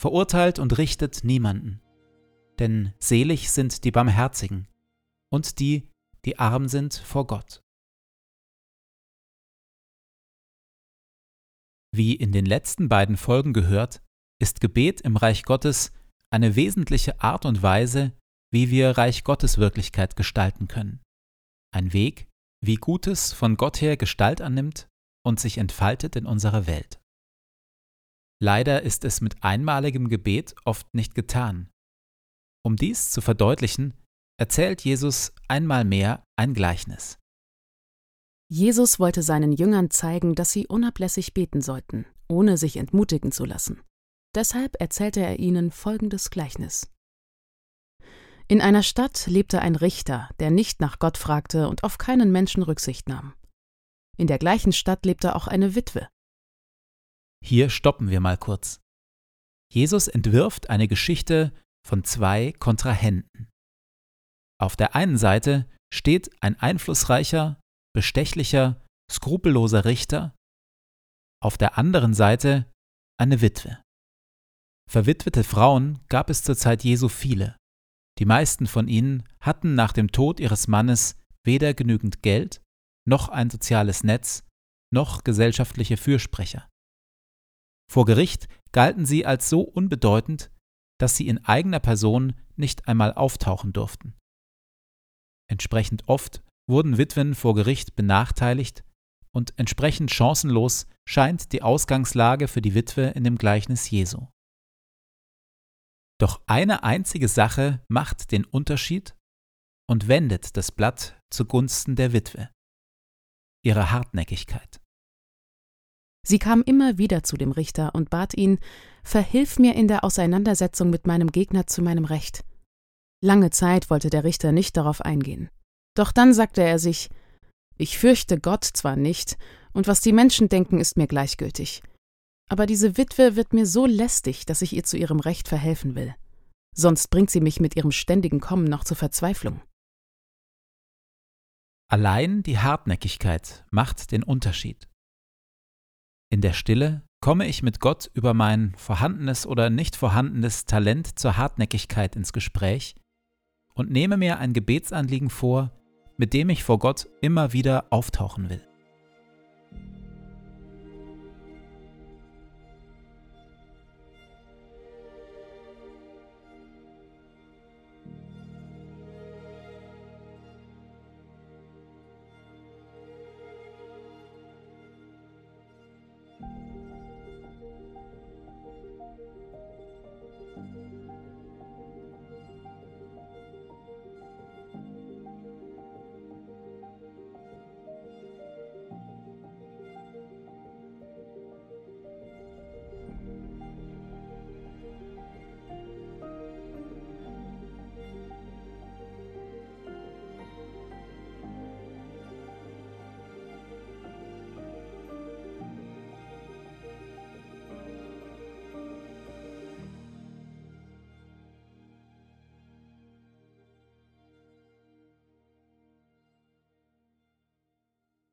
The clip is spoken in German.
verurteilt und richtet niemanden. Denn selig sind die Barmherzigen und die, die arm sind vor Gott. Wie in den letzten beiden Folgen gehört, ist Gebet im Reich Gottes eine wesentliche Art und Weise, wie wir Reich Gottes Wirklichkeit gestalten können. Ein Weg, wie Gutes von Gott her Gestalt annimmt und sich entfaltet in unserer Welt. Leider ist es mit einmaligem Gebet oft nicht getan. Um dies zu verdeutlichen, erzählt Jesus einmal mehr ein Gleichnis. Jesus wollte seinen Jüngern zeigen, dass sie unablässig beten sollten, ohne sich entmutigen zu lassen. Deshalb erzählte er ihnen folgendes Gleichnis. In einer Stadt lebte ein Richter, der nicht nach Gott fragte und auf keinen Menschen Rücksicht nahm. In der gleichen Stadt lebte auch eine Witwe, hier stoppen wir mal kurz. Jesus entwirft eine Geschichte von zwei Kontrahenten. Auf der einen Seite steht ein einflussreicher, bestechlicher, skrupelloser Richter, auf der anderen Seite eine Witwe. Verwitwete Frauen gab es zur Zeit Jesu viele. Die meisten von ihnen hatten nach dem Tod ihres Mannes weder genügend Geld, noch ein soziales Netz, noch gesellschaftliche Fürsprecher. Vor Gericht galten sie als so unbedeutend, dass sie in eigener Person nicht einmal auftauchen durften. Entsprechend oft wurden Witwen vor Gericht benachteiligt und entsprechend chancenlos scheint die Ausgangslage für die Witwe in dem Gleichnis Jesu. Doch eine einzige Sache macht den Unterschied und wendet das Blatt zugunsten der Witwe. Ihre Hartnäckigkeit. Sie kam immer wieder zu dem Richter und bat ihn, Verhilf mir in der Auseinandersetzung mit meinem Gegner zu meinem Recht. Lange Zeit wollte der Richter nicht darauf eingehen. Doch dann sagte er sich, ich fürchte Gott zwar nicht, und was die Menschen denken, ist mir gleichgültig. Aber diese Witwe wird mir so lästig, dass ich ihr zu ihrem Recht verhelfen will. Sonst bringt sie mich mit ihrem ständigen Kommen noch zur Verzweiflung. Allein die Hartnäckigkeit macht den Unterschied. In der Stille komme ich mit Gott über mein vorhandenes oder nicht vorhandenes Talent zur Hartnäckigkeit ins Gespräch und nehme mir ein Gebetsanliegen vor, mit dem ich vor Gott immer wieder auftauchen will.